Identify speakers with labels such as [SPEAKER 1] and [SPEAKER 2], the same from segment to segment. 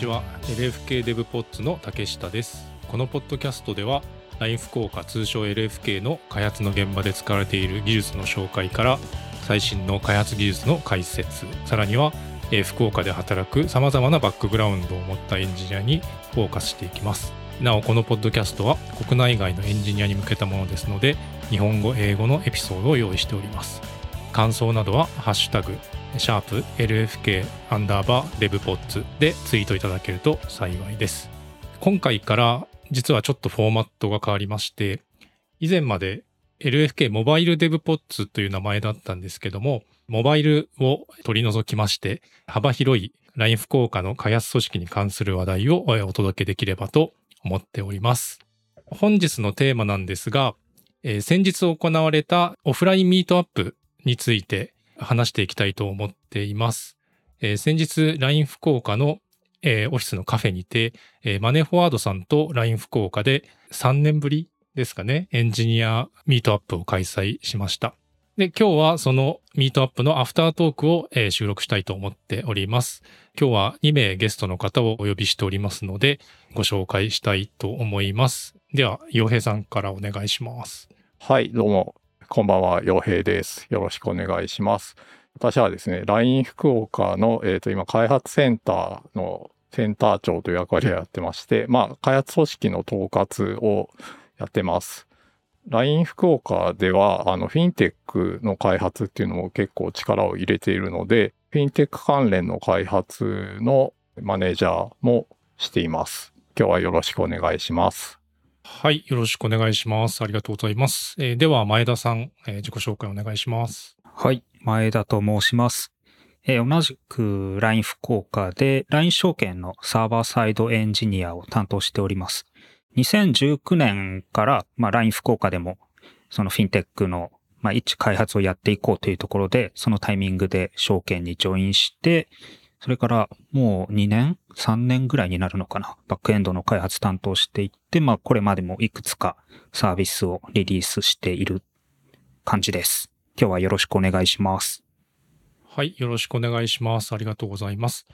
[SPEAKER 1] ちは LFK デブポッツの竹下です。このポッドキャストでは LINE 福岡通称 LFK の開発の現場で使われている技術の紹介から最新の開発技術の解説さらには福岡で働くさまざまなバックグラウンドを持ったエンジニアにフォーカスしていきます。なおこのポッドキャストは国内外のエンジニアに向けたものですので日本語英語のエピソードを用意しております。感想などは「ハッシュタグシャープ LFK アンダーバーデブポッツでツイートいただけると幸いです。今回から実はちょっとフォーマットが変わりまして、以前まで LFK モバイルデブポッツという名前だったんですけども、モバイルを取り除きまして、幅広い LINE 福岡の開発組織に関する話題をお届けできればと思っております。本日のテーマなんですが、えー、先日行われたオフラインミートアップについて話していきたいと思っています。えー、先日 LINE 福岡の、えー、オフィスのカフェにて、えー、マネーフォワードさんと LINE 福岡で3年ぶりですかね、エンジニアミートアップを開催しました。で、今日はそのミートアップのアフタートークを、えー、収録したいと思っております。今日は2名ゲストの方をお呼びしておりますので、ご紹介したいと思います。では、洋平さんからお願いします。
[SPEAKER 2] はい、どうも。こんばんは、洋平です。よろしくお願いします。私はですね、LINE 福岡の、えっ、ー、と、今、開発センターのセンター長という役割をやってまして、まあ、開発組織の統括をやってます。LINE 福岡では、あの、フィンテックの開発っていうのも結構力を入れているので、フィンテック関連の開発のマネージャーもしています。今日はよろしくお願いします。
[SPEAKER 1] はい。よろしくお願いします。ありがとうございます。えー、では、前田さん、えー、自己紹介お願いします。
[SPEAKER 3] はい。前田と申します。えー、同じく LINE 福岡で LINE 証券のサーバーサイドエンジニアを担当しております。2019年から、まあ、LINE 福岡でもそのフィンテックの、まあ、一開発をやっていこうというところで、そのタイミングで証券にジョインして、それからもう2年 ?3 年ぐらいになるのかな？バックエンドの開発担当していって、まあこれまでもいくつかサービスをリリースしている感じです。今日はよろしくお願いします。
[SPEAKER 1] はい、よろしくお願いします。ありがとうございます。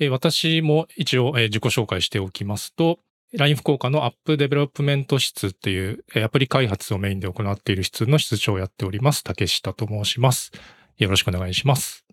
[SPEAKER 1] え私も一応、え自己紹介しておきますと、LINE 福岡の App Development 室っていうアプリ開発をメインで行っている室の室長をやっております。竹下と申します。よろしくお願いします。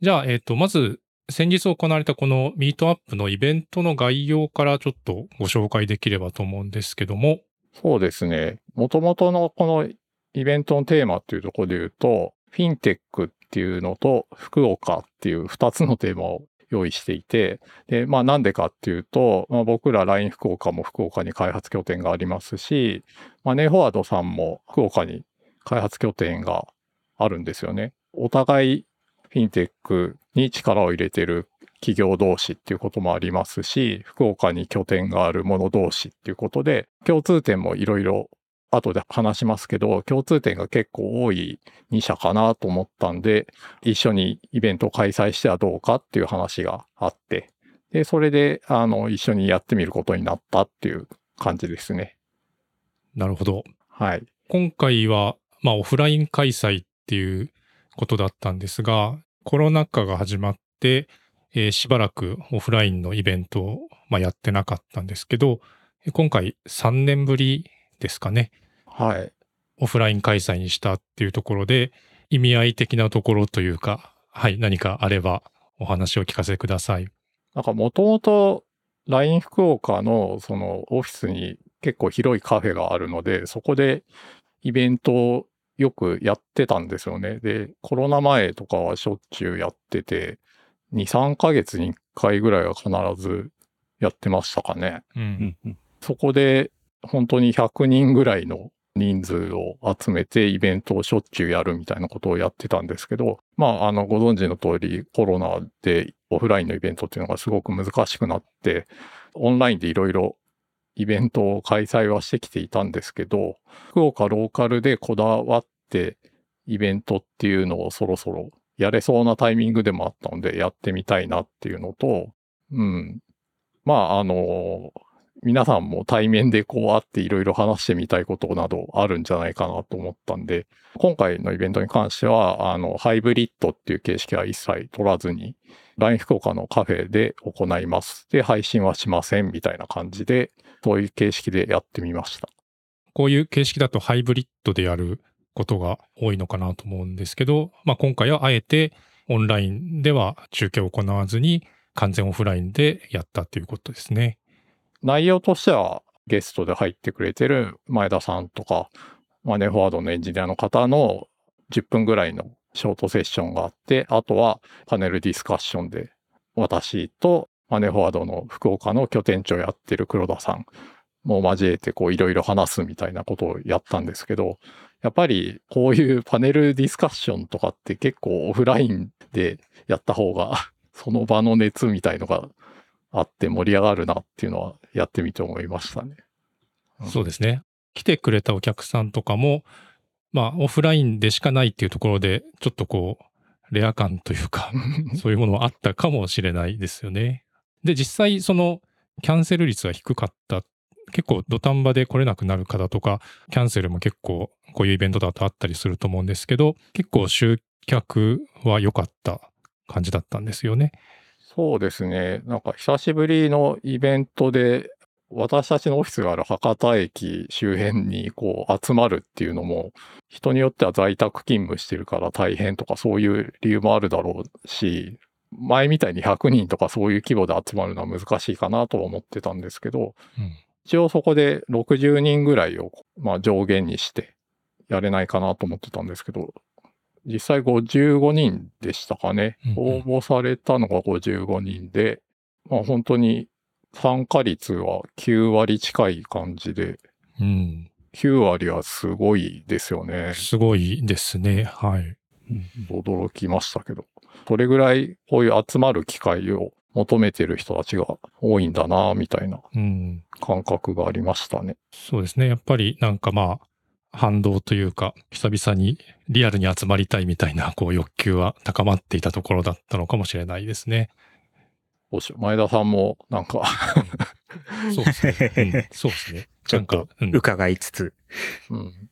[SPEAKER 1] じゃあ、えっ、ー、と、まず先日行われたこのミートアップのイベントの概要からちょっとご紹介できればと思うんですけども。
[SPEAKER 2] そうですね。もともとのこのイベントのテーマっていうところで言うと、フィンテックっていうのと福岡っていう2つのテーマを用意していて、で、まあなんでかっていうと、まあ、僕ら LINE 福岡も福岡に開発拠点がありますし、マネーフォワードさんも福岡に開発拠点があるんですよね。お互いフィンテックに力を入れている企業同士っていうこともありますし、福岡に拠点がある者同士っていうことで、共通点もいろいろ後で話しますけど、共通点が結構多い2社かなと思ったんで、一緒にイベントを開催してはどうかっていう話があって、で、それで、あの、一緒にやってみることになったっていう感じですね。
[SPEAKER 1] なるほど。
[SPEAKER 2] はい。
[SPEAKER 1] 今回は、まあ、オフライン開催っていうことだったんですが、コロナ禍が始まって、えー、しばらくオフラインのイベントを、まあ、やってなかったんですけど、今回3年ぶりですかね。
[SPEAKER 2] はい。
[SPEAKER 1] オフライン開催にしたっていうところで、意味合い的なところというか、はい、何かあればお話を聞かせてください。
[SPEAKER 2] なんかもともと LINE 福岡のそのオフィスに結構広いカフェがあるので、そこでイベントをよくやってたんですよね。で、コロナ前とかはしょっちゅうやってて、2、3ヶ月に1回ぐらいは必ずやってましたかね。
[SPEAKER 1] うん、
[SPEAKER 2] そこで本当に100人ぐらいの人数を集めてイベントをしょっちゅうやるみたいなことをやってたんですけど、まあ、あの、ご存知の通りコロナでオフラインのイベントっていうのがすごく難しくなって、オンラインでいろいろイベントを開催はしてきていたんですけど、福岡ローカルでこだわってイベントっていうのをそろそろやれそうなタイミングでもあったのでやってみたいなっていうのと、うん。まあ、あの、皆さんも対面でこう会っていろいろ話してみたいことなどあるんじゃないかなと思ったんで、今回のイベントに関しては、あの、ハイブリッドっていう形式は一切取らずに、LINE 福岡のカフェで行います。で、配信はしませんみたいな感じで、そういう形式でやってみました。
[SPEAKER 1] こういう形式だとハイブリッドでやることが多いのかなと思うんですけど、まあ、今回はあえてオンラインでは中継を行わずに完全オフラインでやったということですね。
[SPEAKER 2] 内容としてはゲストで入ってくれてる前田さんとか、マネーフォワードのエンジニアの方の10分ぐらいのショートセッションがあって、あとはパネルディスカッションで私とマネフォワードの福岡の拠点長やってる黒田さんも交えてこういろいろ話すみたいなことをやったんですけど、やっぱりこういうパネルディスカッションとかって結構オフラインでやった方が その場の熱みたいのがあって盛り上がるなっていうのはやってみて思いましたね。
[SPEAKER 1] うん、そうですね。来てくれたお客さんとかも、まあオフラインでしかないっていうところで、ちょっとこう、レア感というか そういうものはあったかもしれないですよね。で、実際そのキャンセル率が低かった結構土壇場で来れなくなる方とか、キャンセルも結構こういうイベントだとあったりすると思うんですけど、結構集客は良かった感じだったんですよね。
[SPEAKER 2] そうですね。なんか久しぶりのイベントで、私たちのオフィスがある博多駅周辺にこう集まるっていうのも、人によっては在宅勤務してるから大変とかそういう理由もあるだろうし、前みたいに100人とかそういう規模で集まるのは難しいかなとは思ってたんですけど、うん、一応そこで60人ぐらいを、まあ、上限にしてやれないかなと思ってたんですけど、実際55人でしたかね。応募されたのが55人で、まあ本当に参加率は9割近い感じで、うん、9割はすごいですよね。
[SPEAKER 1] すごいですね。はい。
[SPEAKER 2] 驚きましたけど。それぐらいこういう集まる機会を求めてる人たちが多いんだな、みたいな感覚がありましたね、うん。
[SPEAKER 1] そうですね。やっぱりなんかまあ、反動というか、久々にリアルに集まりたいみたいな、こう欲求は高まっていたところだったのかもしれないですね。
[SPEAKER 2] どうしよう。前田さんも、なんか
[SPEAKER 1] そうですね。うん、そうですね。
[SPEAKER 3] ちょっと伺いつつ。うん、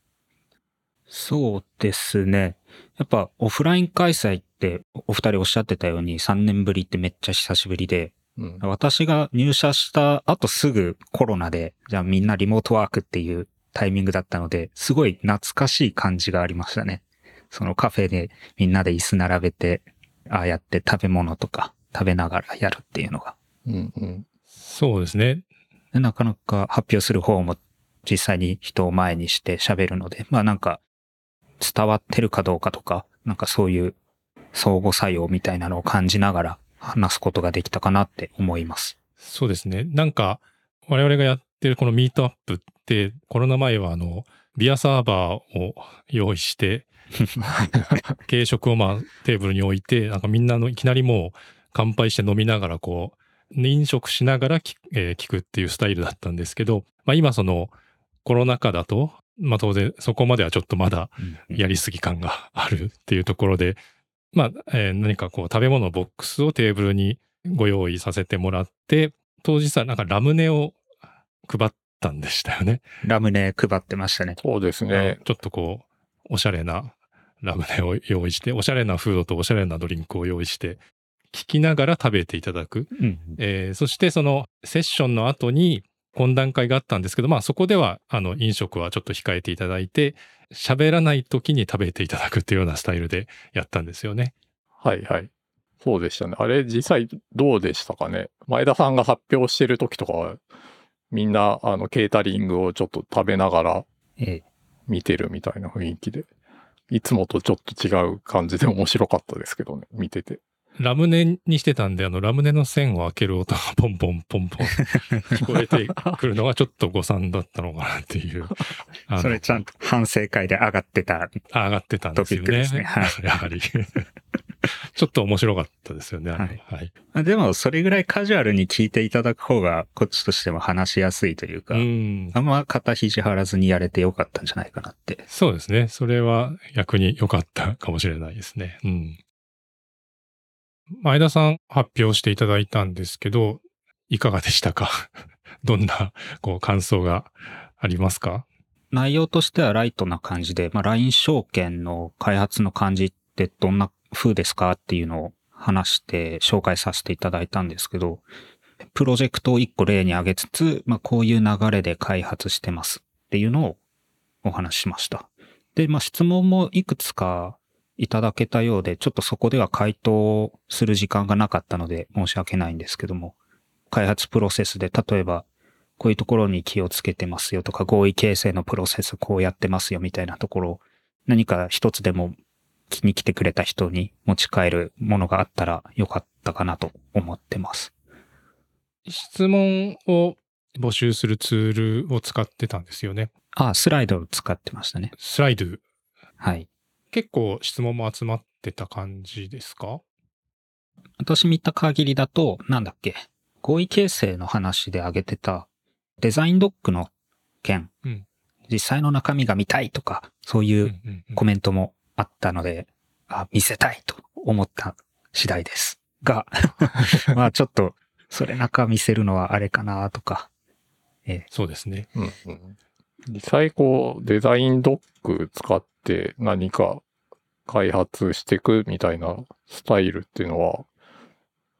[SPEAKER 3] そうですね。やっぱオフライン開催ってお二人おっしゃってたように3年ぶりってめっちゃ久しぶりで、うん、私が入社した後すぐコロナで、じゃあみんなリモートワークっていうタイミングだったので、すごい懐かしい感じがありましたね。そのカフェでみんなで椅子並べて、ああやって食べ物とか食べながらやるっていうのが。うん
[SPEAKER 1] うん、そうですね。
[SPEAKER 3] なかなか発表する方も実際に人を前にして喋るので、まあなんか伝わってるかどうかとか、なんかそういう相互作用みたいなのを感じながら話すことができたかなって思います。
[SPEAKER 1] そうですね。なんか我々がやってるこのミートアップってコロナ前はあのビアサーバーを用意して 軽食をまあテーブルに置いてなんかみんなのいきなりもう乾杯して飲みながらこう飲食しながら聞,、えー、聞くっていうスタイルだったんですけど、まあ、今そのコロナ禍だとまあ当然そこまではちょっとまだやりすぎ感があるっていうところで、まあ、えー、何かこう食べ物ボックスをテーブルにご用意させてもらって、当日はなんかラムネを配ったんでしたよね。
[SPEAKER 3] ラムネ配ってましたね。
[SPEAKER 2] そうですね。
[SPEAKER 1] ちょっとこう、おしゃれなラムネを用意して、おしゃれなフードとおしゃれなドリンクを用意して、聞きながら食べていただく。うん、えー、そしてそのセッションの後に、懇談会があったんですけど、まあそこでは、あの、飲食はちょっと控えていただいて、喋らない時に食べていただくっていうようなスタイルでやったんですよね。
[SPEAKER 2] はいはい。そうでしたね。あれ、実際どうでしたかね？前田さんが発表してる時とかは、みんな、あの、ケータリングをちょっと食べながら、見てるみたいな雰囲気で、いつもとちょっと違う感じで面白かったですけどね、見てて。
[SPEAKER 1] ラムネにしてたんで、あの、ラムネの線を開ける音が ポンポンポンポン聞こえてくるのがちょっと誤算だったのかなっていう。
[SPEAKER 3] それちゃんと反省会で上がってた。
[SPEAKER 1] 上がってたんですよね。ねはい、やはり。ちょっと面白かったですよね。はい。
[SPEAKER 3] はい、でも、それぐらいカジュアルに聞いていただく方が、こっちとしても話しやすいというか、うん、あんま肩肘張らずにやれてよかったんじゃないかなって。
[SPEAKER 1] そうですね。それは逆に良かったかもしれないですね。うん。前田さん発表していただいたんですけど、いかがでしたか？どんな、こう、感想がありますか？
[SPEAKER 3] 内容としてはライトな感じで、まあ、LINE 証券の開発の感じってどんな風ですかっていうのを話して紹介させていただいたんですけど、プロジェクトを一個例に挙げつつ、まあ、こういう流れで開発してますっていうのをお話ししました。で、まあ、質問もいくつかいただけたようで、ちょっとそこでは回答する時間がなかったので申し訳ないんですけども、開発プロセスで例えば、こういうところに気をつけてますよとか、合意形成のプロセスこうやってますよみたいなところ、何か一つでも気に来てくれた人に持ち帰るものがあったらよかったかなと思ってます。
[SPEAKER 1] 質問を募集するツールを使ってたんですよね。
[SPEAKER 3] あ、スライドを使ってましたね。
[SPEAKER 1] スライド。
[SPEAKER 3] はい。
[SPEAKER 1] 結構質問も集まってた感じですか？
[SPEAKER 3] 私見た限りだと、なんだっけ、合意形成の話で挙げてたデザインドックの件、
[SPEAKER 1] うん。
[SPEAKER 3] 実際の中身が見たいとか、そういう
[SPEAKER 1] うんうんうん。
[SPEAKER 3] コメントもあったので、あ、見せたいと思った次第です。が、まあちょっと、それ中見せるのはあれかなとか、
[SPEAKER 1] そうですね。
[SPEAKER 2] うんうん。実際こう、デザインドック使って何か開発していくみたいなスタイルっていうのは、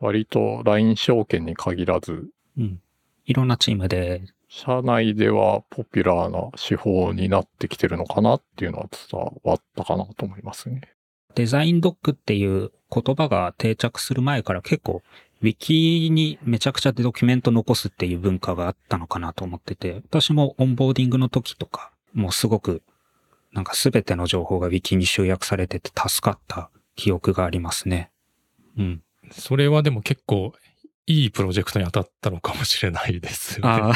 [SPEAKER 2] 割と LINE 証券に限らず、
[SPEAKER 3] うん。いろんなチームで、
[SPEAKER 2] 社内ではポピュラーな手法になってきてるのかなっていうのは伝わったかなと思いますね。
[SPEAKER 3] デザインドックっていう言葉が定着する前から結構、ウィキにめちゃくちゃドキュメント残すっていう文化があったのかなと思ってて、私もオンボーディングの時とか、もうすごく、なんかすべての情報がウィキに集約されてて助かった記憶がありますね。うん。
[SPEAKER 1] それはでも結構いいプロジェクトに当たったのかもしれないですよね。
[SPEAKER 3] ああ。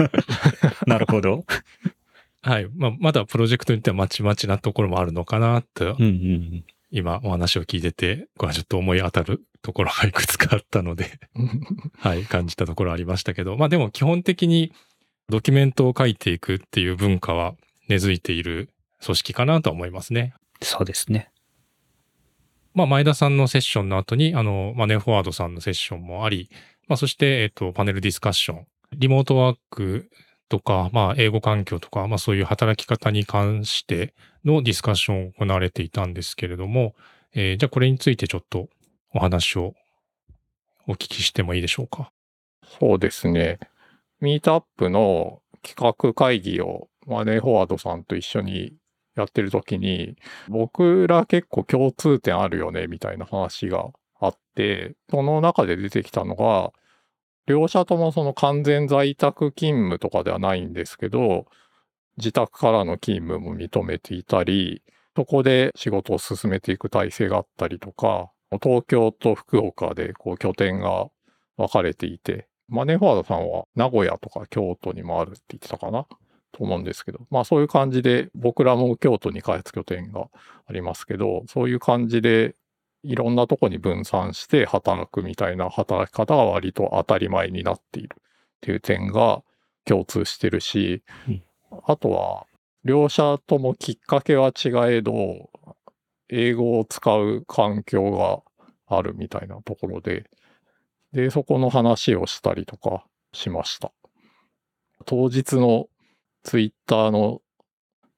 [SPEAKER 3] なるほど。
[SPEAKER 1] はい。まあ、まだプロジェクトによってはまちまちなところもあるのかなと、
[SPEAKER 3] うんうん
[SPEAKER 1] 今お話を聞いてて、こうちょっと思い当たるところがいくつかあったので、はい、感じたところありましたけど、まあでも基本的にドキュメントを書いていくっていう文化は根付いている組織かなとは思いますね。
[SPEAKER 3] そうですね。
[SPEAKER 1] まあ前田さんのセッションの後に、あの、マネーフォワードさんのセッションもあり、まあそして、えっと、パネルディスカッション、リモートワークとか、まあ英語環境とか、まあそういう働き方に関してのディスカッションを行われていたんですけれども、えーじゃあこれについてちょっとお話をお聞きしてもいいでしょうか？
[SPEAKER 2] そうですね。ミートアップの企画会議をマネーフォワードさんと一緒にやってる時に、僕ら結構共通点あるよね、みたいな話があって、その中で出てきたのが、両者ともその完全在宅勤務とかではないんですけど、自宅からの勤務も認めていたり、そこで仕事を進めていく体制があったりとか、東京と福岡でこう拠点が分かれていて、マネーフォワードさんは名古屋とか京都にもあるって言ってたかな。と思うんですけど、まあそういう感じで僕らも京都に開発拠点がありますけど、そういう感じでいろんなとこに分散して働くみたいな働き方が割と当たり前になっているっていう点が共通してるし、
[SPEAKER 3] うん
[SPEAKER 2] あとは両者ともきっかけは違えど、英語を使う環境があるみたいなところで、で、そこの話をしたりとかしました。当日のツイッターの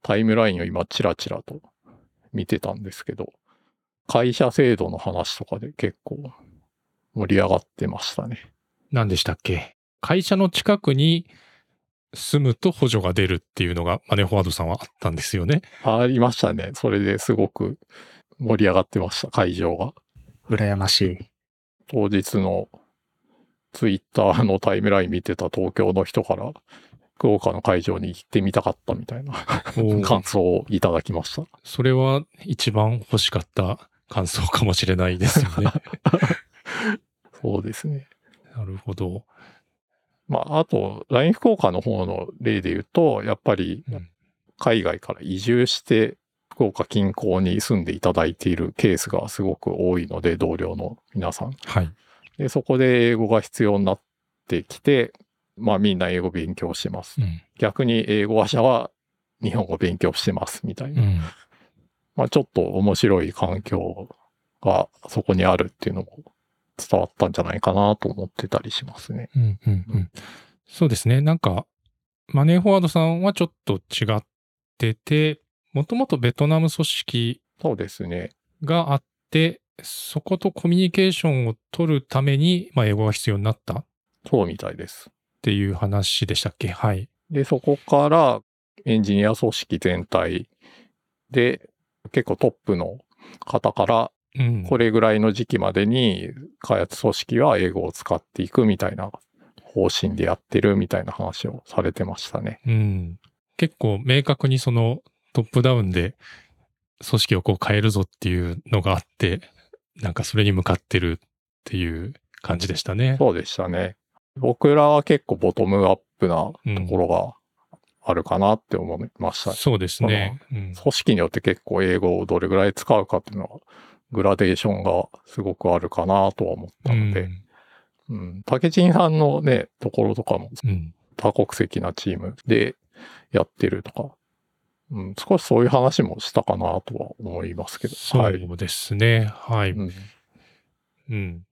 [SPEAKER 2] タイムラインを今チラチラと見てたんですけど、会社制度の話とかで結構盛り上がってましたね。
[SPEAKER 1] 何でしたっけ？会社の近くに住むと補助が出るっていうのがマネーフォワードさんはあったんですよね。
[SPEAKER 2] ありましたね。それですごく盛り上がってました、会場が。
[SPEAKER 3] 羨ましい。
[SPEAKER 2] 当日のツイッターのタイムライン見てた東京の人から、福岡の会場に行ってみたかったみたいな感想をいただきました。
[SPEAKER 1] それは一番欲しかった感想かもしれないですよね。
[SPEAKER 2] そうですね。
[SPEAKER 1] なるほど。
[SPEAKER 2] まあ、あと、LINE 福岡の方の例で言うと、やっぱり
[SPEAKER 1] うん
[SPEAKER 2] 海外から移住して、福岡近郊に住んでいただいているケースがすごく多いので、同僚の皆さん。
[SPEAKER 1] はい。
[SPEAKER 2] で、そこで英語が必要になってきて、まあみんな英語勉強してます
[SPEAKER 1] う。ん。
[SPEAKER 2] 逆に英語話者は日本語勉強してますみたいな。
[SPEAKER 1] うん。
[SPEAKER 2] まあちょっと面白い環境がそこにあるっていうのも伝わったんじゃないかなと思ってたりしますね。
[SPEAKER 1] うん。うん。うん。そうですね。なんか、マネーフォワードさんはちょっと違ってて、もともとベトナム組織
[SPEAKER 2] そうですね。
[SPEAKER 1] があって、そことコミュニケーションを取るために、まあ、英語が必要になったっ
[SPEAKER 2] そうみたいです。
[SPEAKER 1] ていう話でしたっけ？はい。
[SPEAKER 2] で、そこからエンジニア組織全体で結構トップの方から
[SPEAKER 1] うん。
[SPEAKER 2] これぐらいの時期までに開発組織は英語を使っていくみたいな方針でやってるみたいな話をされてましたね。
[SPEAKER 1] うん。結構明確にそのトップダウンで組織をこう変えるぞっていうのがあって、なんかそれに向かってるっていう感じでしたね。
[SPEAKER 2] そうでしたね。僕らは結構ボトムアップなところがあるかなって思いました。
[SPEAKER 1] そうですね。うん
[SPEAKER 2] 組織によって結構英語をどれぐらい使うかっていうのはグラデーションがすごくあるかなとは思ったので、うん。竹人さんのね、ところとかも
[SPEAKER 1] うんうん
[SPEAKER 2] 多国籍なチームでやってるとか、うん、少しそういう話もしたかなとは思いますけど。
[SPEAKER 1] そ
[SPEAKER 2] はい。
[SPEAKER 1] うですね。はい。
[SPEAKER 2] うん、
[SPEAKER 1] うん。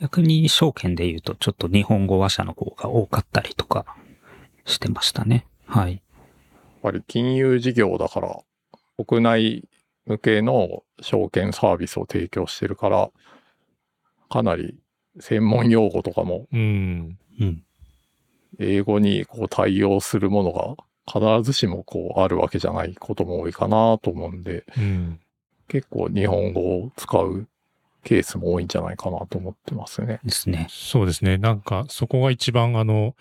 [SPEAKER 3] 逆に証券で言うとちょっと日本語話者の方が多かったりとかしてましたね。はい。
[SPEAKER 2] やっぱり金融事業だから、国内向けの証券サービスを提供してるから、かなり専門用語とかも
[SPEAKER 1] うん。
[SPEAKER 3] うん。
[SPEAKER 2] 英語にこう対応するものが必ずしもこうあるわけじゃないことも多いかなと思うんで、
[SPEAKER 1] うん。
[SPEAKER 2] 結構日本語を使うケースも多いんじゃないかなと思ってますね。
[SPEAKER 3] ですね。
[SPEAKER 1] そうですね。なんか、そこが一番、あの、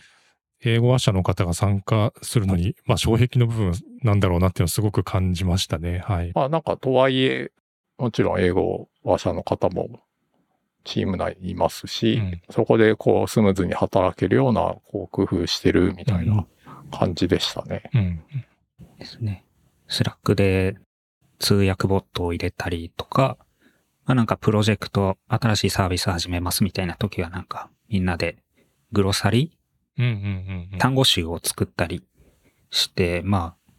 [SPEAKER 1] 英語話者の方が参加するのに、まあ、障壁の部分なんだろうなっていうのをすごく感じましたね。はい。
[SPEAKER 2] まあなんかとはいえ、もちろん英語話者の方もチーム内にいますし、
[SPEAKER 1] うん
[SPEAKER 2] そこでこうスムーズに働けるようなこう工夫してるみたいな感じでしたね。
[SPEAKER 1] うん。
[SPEAKER 3] ですね。スラックで通訳ボットを入れたりとか、まあなんかプロジェクト、新しいサービス始めますみたいな時はなんかみんなで glossary
[SPEAKER 1] うんうんうんうん。
[SPEAKER 3] 単語集を作ったりして、まあ、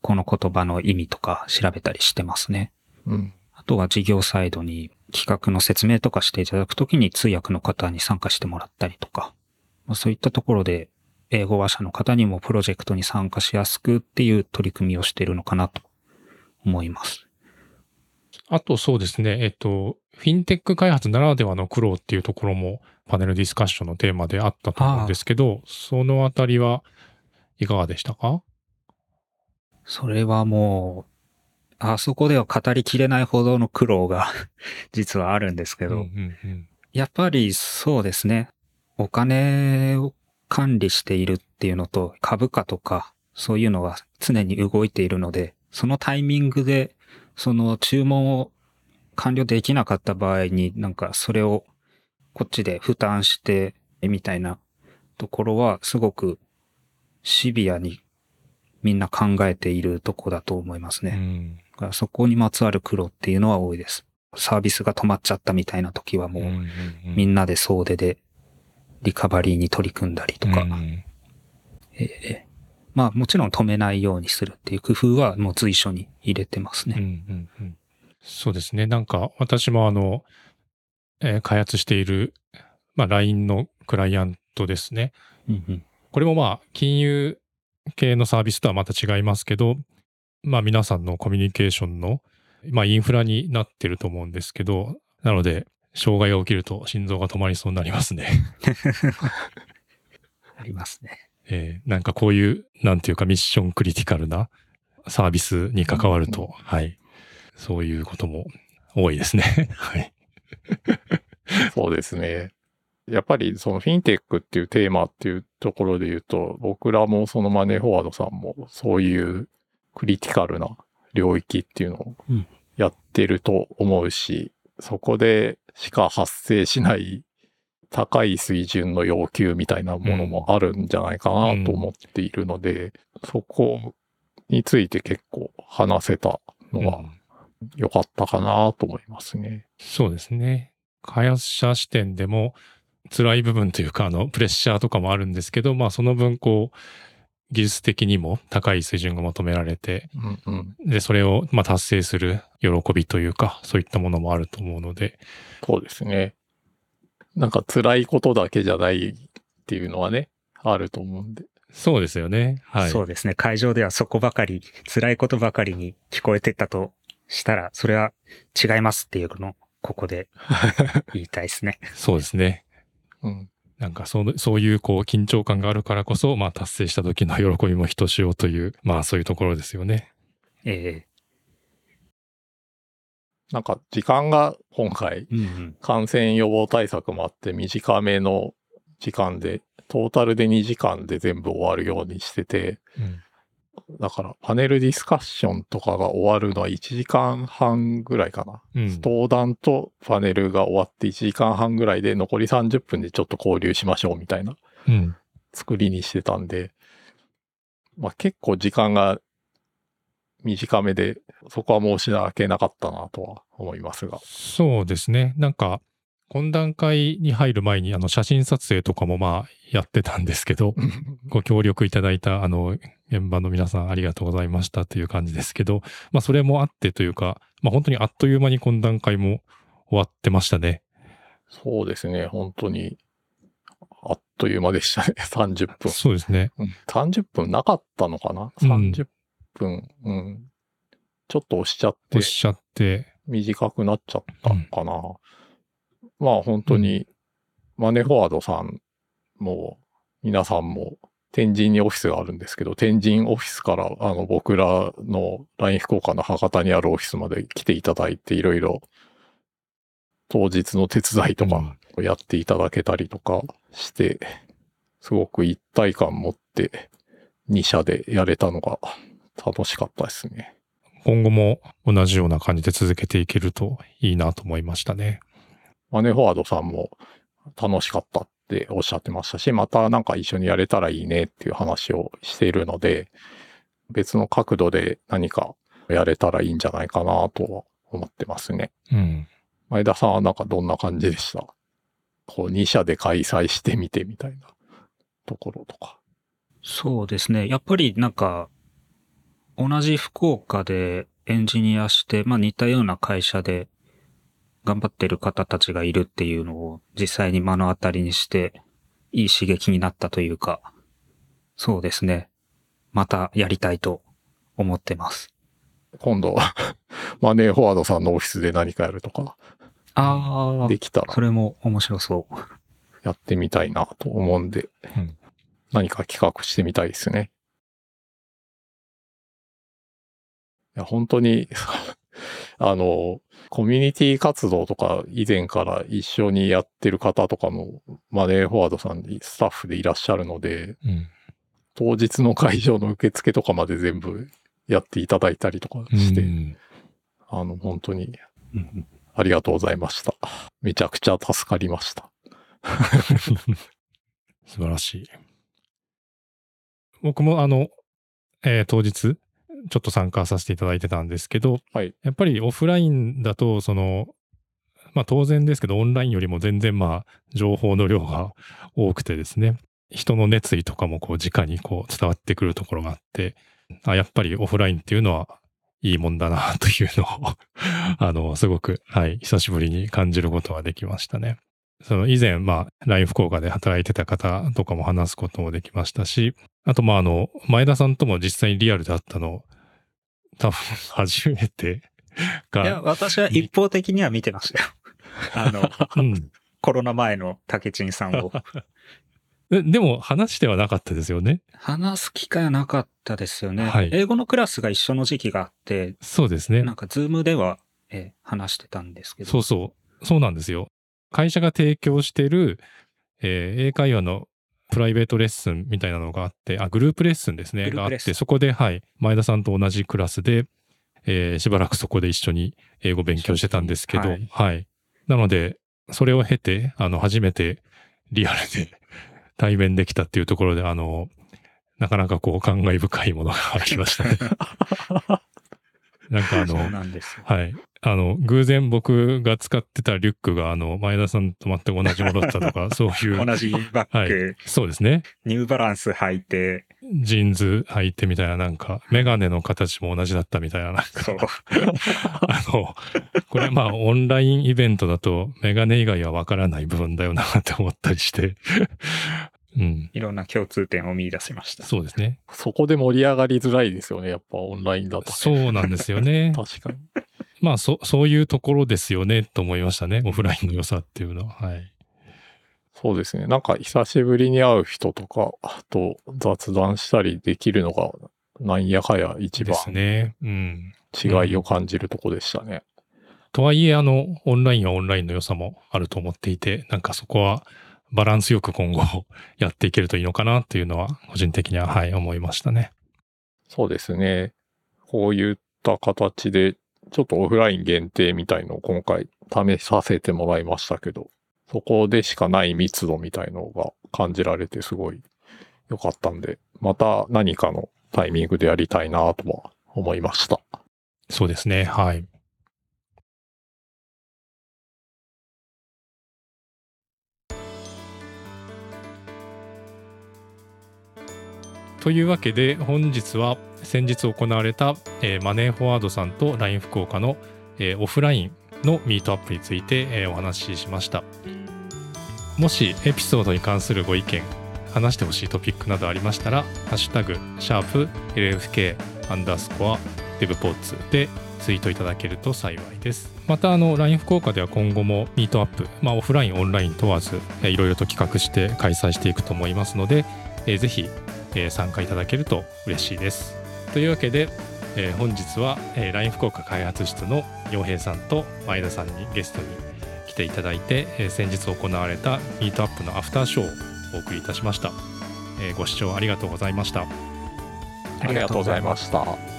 [SPEAKER 3] この言葉の意味とか調べたりしてますね。
[SPEAKER 2] うん。
[SPEAKER 3] あとは事業サイドに企画の説明とかしていただくときに通訳の方に参加してもらったりとか、まあ、そういったところで英語話者の方にもプロジェクトに参加しやすくっていう取り組みをしているのかなと思います。
[SPEAKER 1] あとそうですね、えっと、フィンテック開発ならではの苦労っていうところもパネルディスカッションのテーマであったと思うんですけど、そのあたりはいかがでしたか？
[SPEAKER 3] それはもう、あそこでは語りきれないほどの苦労が 実はあるんですけど、
[SPEAKER 1] うんうんうん。
[SPEAKER 3] やっぱりそうですね。お金を管理しているっていうのと株価とかそういうのは常に動いているので、そのタイミングでその注文を完了できなかった場合になんかそれをこっちで負担してみたいなところはすごくシビアにみんな考えているとこだと思いますね。
[SPEAKER 1] うん。
[SPEAKER 3] そこにまつわる苦労っていうのは多いです。サービスが止まっちゃったみたいな時はもう、
[SPEAKER 1] うんうん
[SPEAKER 3] みんなで総出でリカバリーに取り組んだりとか、
[SPEAKER 1] うん。
[SPEAKER 3] ええまあもちろん止めないようにするっていう工夫はもう随所に入れてます
[SPEAKER 1] うんう
[SPEAKER 3] ね。
[SPEAKER 1] んうんそうですね。なんか私もあの、えー開発している、まあ、LINE のクライアントですね。
[SPEAKER 3] うんうん
[SPEAKER 1] これもまあ、金融系のサービスとはまた違いますけど、まあ皆さんのコミュニケーションの、まあインフラになってると思うんですけど、なので、障害が起きると心臓が止まりそうになりますね。
[SPEAKER 3] ありますね。
[SPEAKER 1] えーなんかこういう、なんていうかミッションクリティカルなサービスに関わると、はい。そういうことも多いですね。はい。
[SPEAKER 2] そうですね。やっぱりそのフィンテックっていうテーマっていうところで言うと、僕らもそのマネーフォワードさんもそういうクリティカルな領域っていうのを
[SPEAKER 3] うん
[SPEAKER 2] やってると思うし、そこでしか発生しない高い水準の要求みたいなものもあるんじゃないかなと思っているので、そこについて結構話せたのは
[SPEAKER 1] うん
[SPEAKER 2] 良かったかなと思いますね。
[SPEAKER 1] そうですね。開発者視点でも辛い部分というか、あの、プレッシャーとかもあるんですけど、まあその分こう、技術的にも高い水準が求められて、
[SPEAKER 2] うんうん。
[SPEAKER 1] で、それをまあ達成する喜びというか、そういったものもあると思うので、
[SPEAKER 2] そうですね。なんか辛いことだけじゃないっていうのはね、あると思うんで。
[SPEAKER 1] そうですよね。はい。
[SPEAKER 3] そうですね。会場ではそこばかり、辛いことばかりに聞こえてたとしたら、それは違いますっていうのを、ここで 言いたいですね。
[SPEAKER 1] そうですね。
[SPEAKER 2] うん。
[SPEAKER 1] なんかその、そういうこう緊張感があるからこそ、まあ達成した時の喜びもひとしおという、まあそういうところですよね。
[SPEAKER 3] え
[SPEAKER 2] なんか時間が今回。感染予防対策もあって短めの時間で、トータルで2時間で全部終わるようにしてて、
[SPEAKER 1] うん。
[SPEAKER 2] だからパネルディスカッションとかが終わるのは1時間半ぐらいかな。
[SPEAKER 1] うん。
[SPEAKER 2] 登壇とパネルが終わって1時間半ぐらいで残り30分でちょっと交流しましょうみたいな
[SPEAKER 1] うん。
[SPEAKER 2] 作りにしてたんで、まあ結構時間が短めで、そこは申し訳なかったなとは思いますが。
[SPEAKER 1] そうですね。なんか、懇談会に入る前に、あの、写真撮影とかもまあ、やってたんですけど、ご協力いただいた、あの、現場の皆さんありがとうございましたという感じですけど、まあ、それもあってというか、まあ、本当にあっという間に懇談会も終わってましたね。
[SPEAKER 2] そうですね、本当に、あっという間でしたね、30分。
[SPEAKER 1] そうですね。
[SPEAKER 2] うん30分なかったのかな？
[SPEAKER 1] うん
[SPEAKER 2] ?30 分、うん。ちょっと押しちゃって
[SPEAKER 1] おっ、しゃって、
[SPEAKER 2] 短くなっちゃったのかな。まあ本当に、マネーフォワードさんも、皆さんも、天神にオフィスがあるんですけど、天神オフィスから、あの、僕らの LINE 福岡の博多にあるオフィスまで来ていただいて、いろいろ、当日の手伝いとか、やっていただけたりとかして、すごく一体感持って、2社でやれたのが楽しかったですね。
[SPEAKER 1] 今後も同じような感じで続けていけるといいなと思いましたね。
[SPEAKER 2] マネーフォワードさんも楽しかったっておっしゃってましたし、またなんか一緒にやれたらいいねっていう話をしているので、別の角度で何かやれたらいいんじゃないかなとは思ってますね。
[SPEAKER 1] うん。
[SPEAKER 2] 前田さんはなんかどんな感じでした？こう2社で開催してみてみたいなところとか。
[SPEAKER 3] そうですね。やっぱりなんか、同じ福岡でエンジニアして、まあ似たような会社で頑張ってる方たちがいるっていうのを実際に目の当たりにして、いい刺激になったというか、そうですね。またやりたいと思ってます。
[SPEAKER 2] 今度は マネーフォワードさんのオフィスで何かやるとか
[SPEAKER 3] あ
[SPEAKER 2] できたら
[SPEAKER 3] それも面白そう。
[SPEAKER 2] やってみたいなと思うんで、
[SPEAKER 1] うん
[SPEAKER 2] 何か企画してみたいですね。や、本当に、あの、コミュニティ活動とか以前から一緒にやってる方とかも、マネーフォワードさんにスタッフでいらっしゃるので、
[SPEAKER 1] うん。
[SPEAKER 2] 当日の会場の受付とかまで全部やっていただいたりとかして、
[SPEAKER 1] うん
[SPEAKER 2] あの、本当に
[SPEAKER 3] うん
[SPEAKER 2] ありがとうございました。めちゃくちゃ助かりました。
[SPEAKER 1] 素晴らしい。僕もあの、えー当日、ちょっと参加させていただいてたんですけど、
[SPEAKER 2] はい
[SPEAKER 1] やっぱりオフラインだと、その、まあ当然ですけど、オンラインよりも全然まあ、情報の量が多くてですね、人の熱意とかもこう、直にこう、伝わってくるところがあって、あ、やっぱりオフラインっていうのは、いいもんだな、というのを、あの、すごく、はい、久しぶりに感じることができましたね。その以前、まあ、LINE 福岡で働いてた方とかも話すこともできましたし、あと、まあ、あの、前田さんとも実際にリアルで会ったの、多分、初めて
[SPEAKER 3] いや、
[SPEAKER 1] が、
[SPEAKER 3] 私は一方的には見てましたよ。あの、
[SPEAKER 1] うん。
[SPEAKER 3] コロナ前の竹珍さんを。
[SPEAKER 1] ででも、話してはなかったですよね？
[SPEAKER 3] 話す機会はなかったですよね。
[SPEAKER 1] はい
[SPEAKER 3] 英語のクラスが一緒の時期があって、
[SPEAKER 1] そうですね
[SPEAKER 3] な。んかズームでは、えー話してたんですけど。
[SPEAKER 1] そうそう。そうなんですよ。会社が提供してる、えー英会話のプライベートレッスンみたいなのがあって、あ、グループレッスンですね。があって、そこで、はい、前田さんと同じクラスで、えーしばらくそこで一緒に英語勉強してたんですけど、
[SPEAKER 3] は
[SPEAKER 1] はいい、なので、それを経て、あの、初めてリアルで 対面できたっていうところで、あの、なかなかこう、感慨深いものがありましたね。なんかあの。はい。あの、偶然僕が使ってたリュックが、あの、前田さんと全く同じものだったとか、そういう、
[SPEAKER 3] 同じバッグ、
[SPEAKER 1] はいそうですね。
[SPEAKER 3] ニューバランス履いて、
[SPEAKER 1] ジーンズ履いてみたいな、なんか、メガネの形も同じだったみたいな、なんか、
[SPEAKER 3] そう。
[SPEAKER 1] あの、これまあ、オンラインイベントだと、メガネ以外はわからない部分だよなって思ったりして、うん。
[SPEAKER 3] いろんな共通点を見出しました。
[SPEAKER 1] そうですね。
[SPEAKER 2] そこで盛り上がりづらいですよね。やっぱオンラインだと、ね。
[SPEAKER 1] そうなんですよね。
[SPEAKER 2] 確かに。
[SPEAKER 1] まあ、そ、そういうところですよね、と思いましたね。オフラインの良さっていうのは。はい。
[SPEAKER 2] そうですね。なんか久しぶりに会う人とかと雑談したりできるのが、なんやかや一番
[SPEAKER 1] ですね。うん。
[SPEAKER 2] 違いを感じるとこでしたね。
[SPEAKER 1] とはいえ、あの、オンラインはオンラインの良さもあると思っていて、なんかそこはバランスよく今後 やっていけるといいのかなっていうのは、個人的には、はい、思いましたね。
[SPEAKER 2] そうですね。こういった形で、ちょっとオフライン限定みたいのを今回試させてもらいましたけど、そこでしかない密度みたいのが感じられてすごい良かったんで、また何かのタイミングでやりたいなとは思いました。
[SPEAKER 1] そうですね。はい。というわけで本日は先日行われた、えーマネーフォワードさんと LINE 福岡の、えーオフラインのミートアップについて、えーお話ししました。もしエピソードに関するご意見話してほしいトピックなどありましたら「ハッシュタグシャープ LFK アンダースコアデブポーツ」でツイートいただけると幸いです。またあの LINE 福岡では今後もミートアップ、まあ、オフラインオンライン問わずいろいろと企画して開催していくと思いますので、えーぜひ、えー参加いただけると嬉しいです。というわけで、えー本日は、えー LINE 福岡開発室の洋平さんと前田さんにゲストに来ていただいて、えー先日行われたミートアップのアフターショーをお送りいたしました、えーご視聴ありがとうございました。
[SPEAKER 2] ありがとうございました。